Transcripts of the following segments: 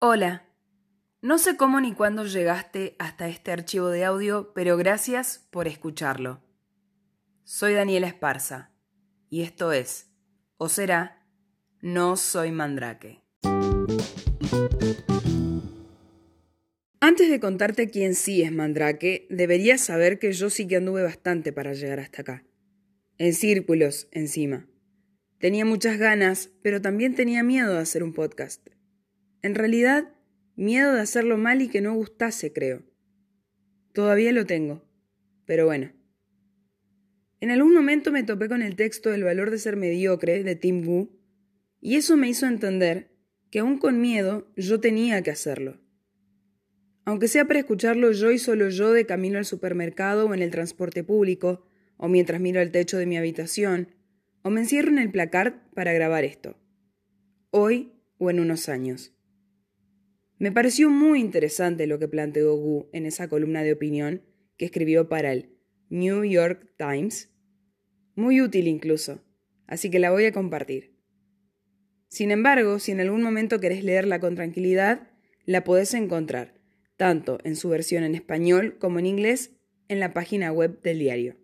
Hola. No sé cómo ni cuándo llegaste hasta este archivo de audio, pero gracias por escucharlo. Soy Daniela Esparza y esto es, o será, No Soy Mandrake. Antes de contarte quién sí es Mandrake, deberías saber que yo sí que anduve bastante para llegar hasta acá. En círculos, encima. Tenía muchas ganas, pero también tenía miedo de hacer un podcast. En realidad, miedo de hacerlo mal y que no gustase, creo. Todavía lo tengo, pero bueno. En algún momento me topé con el texto El valor de ser mediocre de Tim Wu, y eso me hizo entender que aún con miedo yo tenía que hacerlo. Aunque sea para escucharlo yo y solo yo de camino al supermercado o en el transporte público, o mientras miro al techo de mi habitación, o me encierro en el placard para grabar esto. Hoy o en unos años. Me pareció muy interesante lo que planteó Gu en esa columna de opinión que escribió para el New York Times. Muy útil incluso, así que la voy a compartir. Sin embargo, si en algún momento querés leerla con tranquilidad, la podés encontrar, tanto en su versión en español como en inglés, en la página web del diario.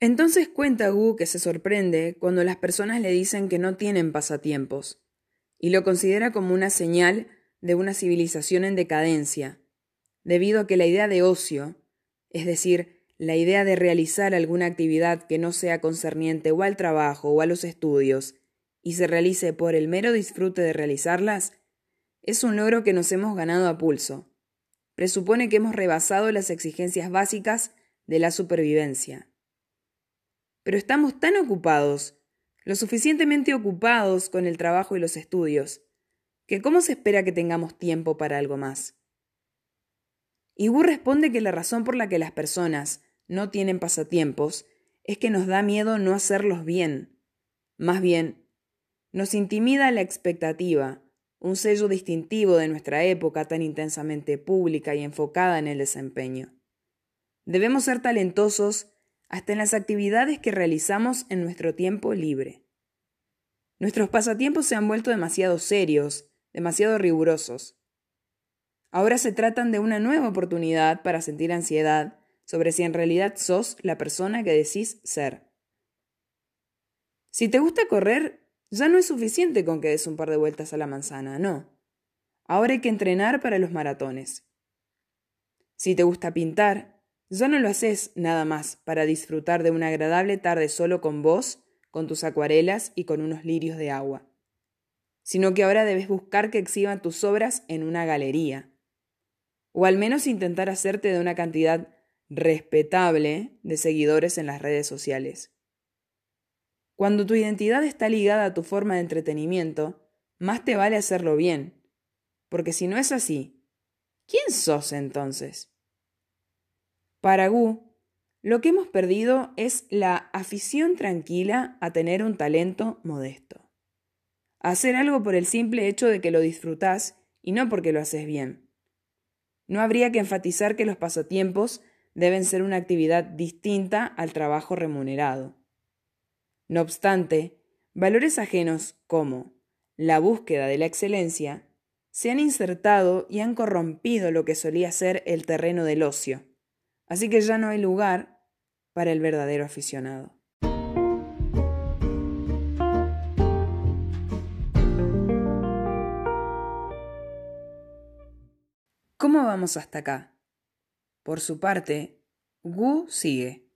Entonces cuenta Gu que se sorprende cuando las personas le dicen que no tienen pasatiempos, y lo considera como una señal de una civilización en decadencia, debido a que la idea de ocio, es decir, la idea de realizar alguna actividad que no sea concerniente o al trabajo o a los estudios, y se realice por el mero disfrute de realizarlas, es un logro que nos hemos ganado a pulso. Presupone que hemos rebasado las exigencias básicas de la supervivencia pero estamos tan ocupados, lo suficientemente ocupados con el trabajo y los estudios, que ¿cómo se espera que tengamos tiempo para algo más? Y responde que la razón por la que las personas no tienen pasatiempos es que nos da miedo no hacerlos bien. Más bien, nos intimida la expectativa, un sello distintivo de nuestra época tan intensamente pública y enfocada en el desempeño. Debemos ser talentosos hasta en las actividades que realizamos en nuestro tiempo libre. Nuestros pasatiempos se han vuelto demasiado serios, demasiado rigurosos. Ahora se tratan de una nueva oportunidad para sentir ansiedad sobre si en realidad sos la persona que decís ser. Si te gusta correr, ya no es suficiente con que des un par de vueltas a la manzana, no. Ahora hay que entrenar para los maratones. Si te gusta pintar, ya no lo haces nada más para disfrutar de una agradable tarde solo con vos, con tus acuarelas y con unos lirios de agua, sino que ahora debes buscar que exhiban tus obras en una galería, o al menos intentar hacerte de una cantidad respetable de seguidores en las redes sociales. Cuando tu identidad está ligada a tu forma de entretenimiento, más te vale hacerlo bien, porque si no es así, ¿quién sos entonces? Para Gu, lo que hemos perdido es la afición tranquila a tener un talento modesto. hacer algo por el simple hecho de que lo disfrutás y no porque lo haces bien. No habría que enfatizar que los pasatiempos deben ser una actividad distinta al trabajo remunerado. No obstante, valores ajenos como la búsqueda de la excelencia se han insertado y han corrompido lo que solía ser el terreno del ocio Así que ya no hay lugar para el verdadero aficionado. ¿Cómo vamos hasta acá? Por su parte, Wu sigue,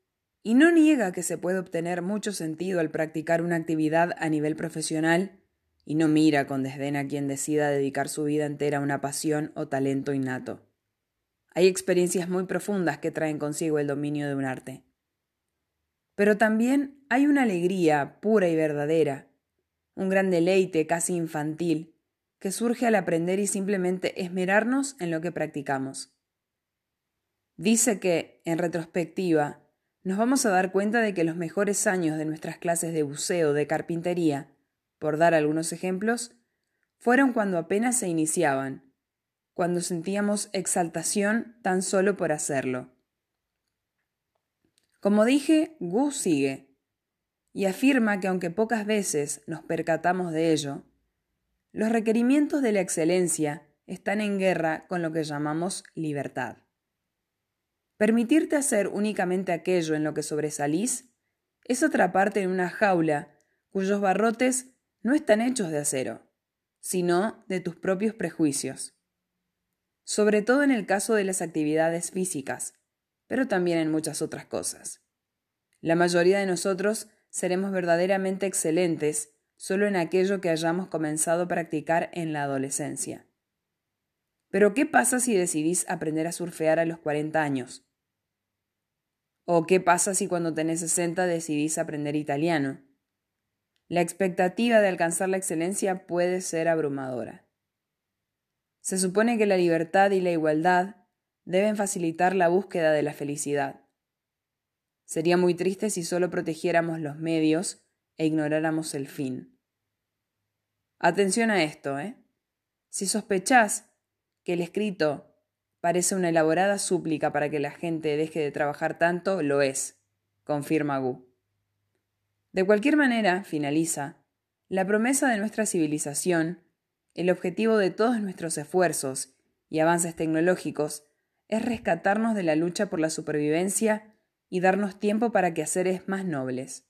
y no niega que se puede obtener mucho sentido al practicar una actividad a nivel profesional y no mira con desdén a quien decida dedicar su vida entera a una pasión o talento innato. Hay experiencias muy profundas que traen consigo el dominio de un arte. Pero también hay una alegría pura y verdadera, un gran deleite casi infantil, que surge al aprender y simplemente esmerarnos en lo que practicamos. Dice que, en retrospectiva, nos vamos a dar cuenta de que los mejores años de nuestras clases de buceo de carpintería, por dar algunos ejemplos, fueron cuando apenas se iniciaban, cuando sentíamos exaltación tan solo por hacerlo. Como dije, Gu sigue. y afirma que aunque pocas veces nos percatamos de ello, los requerimientos de la excelencia están en guerra con lo que llamamos libertad. Permitirte hacer únicamente aquello en lo que sobresalís es atraparte en una jaula cuyos barrotes no están hechos de acero, sino de tus propios prejuicios. Sobre todo en el caso de las actividades físicas, pero también en muchas otras cosas. La mayoría de nosotros seremos verdaderamente excelentes solo en aquello que hayamos comenzado a practicar en la adolescencia. Pero ¿qué pasa si decidís aprender a surfear a los 40 años? ¿O qué pasa si cuando tenés 60 decidís aprender italiano? La expectativa de alcanzar la excelencia puede ser abrumadora. Se supone que la libertad y la igualdad deben facilitar la búsqueda de la felicidad. Sería muy triste si solo protegiéramos los medios e ignoráramos el fin. Atención a esto, ¿eh? Si sospechás que el escrito parece una elaborada súplica para que la gente deje de trabajar tanto, lo es, confirma Gu. De cualquier manera, finaliza, la promesa de nuestra civilización, el objetivo de todos nuestros esfuerzos y avances tecnológicos, es rescatarnos de la lucha por la supervivencia y darnos tiempo para quehaceres más nobles.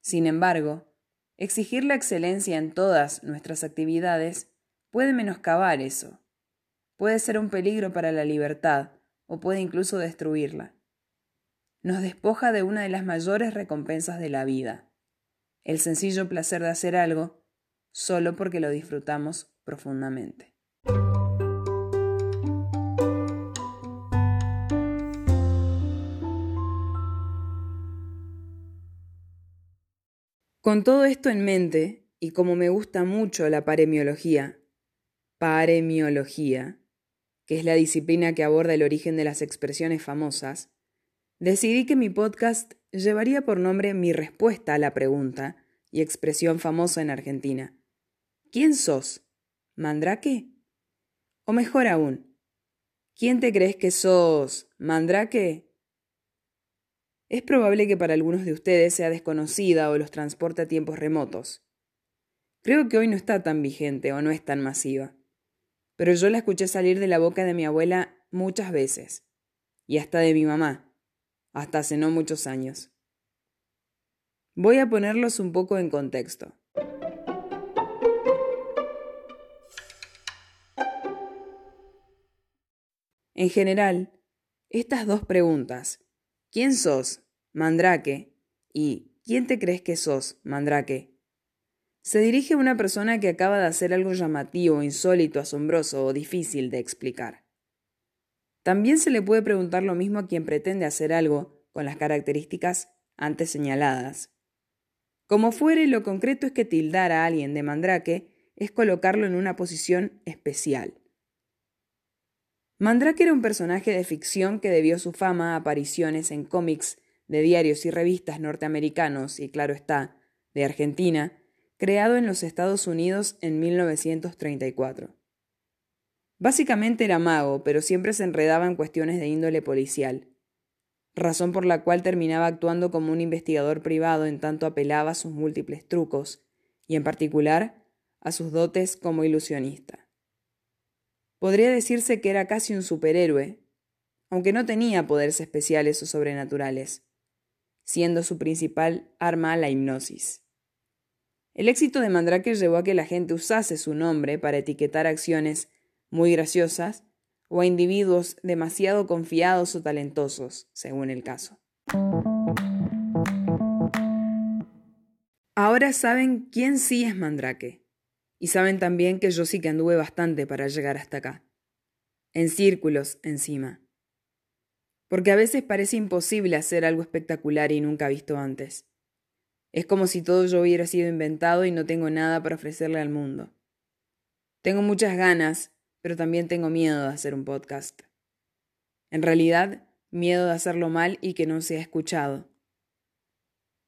Sin embargo, exigir la excelencia en todas nuestras actividades puede menoscabar eso. Puede ser un peligro para la libertad o puede incluso destruirla. Nos despoja de una de las mayores recompensas de la vida, el sencillo placer de hacer algo solo porque lo disfrutamos profundamente. Con todo esto en mente, y como me gusta mucho la paremiología, paremiología, que es la disciplina que aborda el origen de las expresiones famosas, decidí que mi podcast llevaría por nombre mi respuesta a la pregunta y expresión famosa en Argentina. ¿Quién sos? ¿Mandrake? O mejor aún, ¿quién te crees que sos? ¿Mandrake? Es probable que para algunos de ustedes sea desconocida o los transporte a tiempos remotos. Creo que hoy no está tan vigente o no es tan masiva. Pero yo la escuché salir de la boca de mi abuela muchas veces. Y hasta de mi mamá. Hasta hace no muchos años. Voy a ponerlos un poco en contexto. En general, estas dos preguntas, ¿Quién sos? Mandrake. ¿Y quién te crees que sos, Mandrake? Se dirige a una persona que acaba de hacer algo llamativo, insólito, asombroso o difícil de explicar. También se le puede preguntar lo mismo a quien pretende hacer algo con las características antes señaladas. Como fuere, lo concreto es que tildar a alguien de mandrake es colocarlo en una posición especial. Mandrake era un personaje de ficción que debió su fama a apariciones en cómics de diarios y revistas norteamericanos y, claro está, de Argentina, creado en los Estados Unidos en 1934. Básicamente era mago, pero siempre se enredaba en cuestiones de índole policial, razón por la cual terminaba actuando como un investigador privado en tanto apelaba a sus múltiples trucos, y en particular a sus dotes como ilusionista. Podría decirse que era casi un superhéroe, aunque no tenía poderes especiales o sobrenaturales, siendo su principal arma la hipnosis. El éxito de Mandrake llevó a que la gente usase su nombre para etiquetar acciones muy graciosas o a individuos demasiado confiados o talentosos, según el caso. Ahora saben quién sí es Mandrake. Y saben también que yo sí que anduve bastante para llegar hasta acá. En círculos, encima. Porque a veces parece imposible hacer algo espectacular y nunca visto antes. Es como si todo yo hubiera sido inventado y no tengo nada para ofrecerle al mundo. Tengo muchas ganas, pero también tengo miedo de hacer un podcast. En realidad, miedo de hacerlo mal y que no sea escuchado.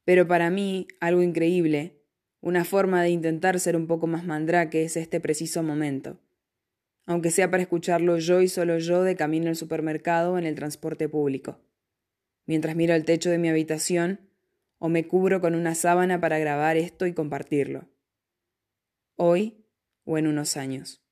Pero para mí, algo increíble una forma de intentar ser un poco más mandrake es este preciso momento. Aunque sea para escucharlo yo y solo yo de camino al supermercado o en el transporte público. Mientras miro el techo de mi habitación o me cubro con una sábana para grabar esto y compartirlo. Hoy o en unos años.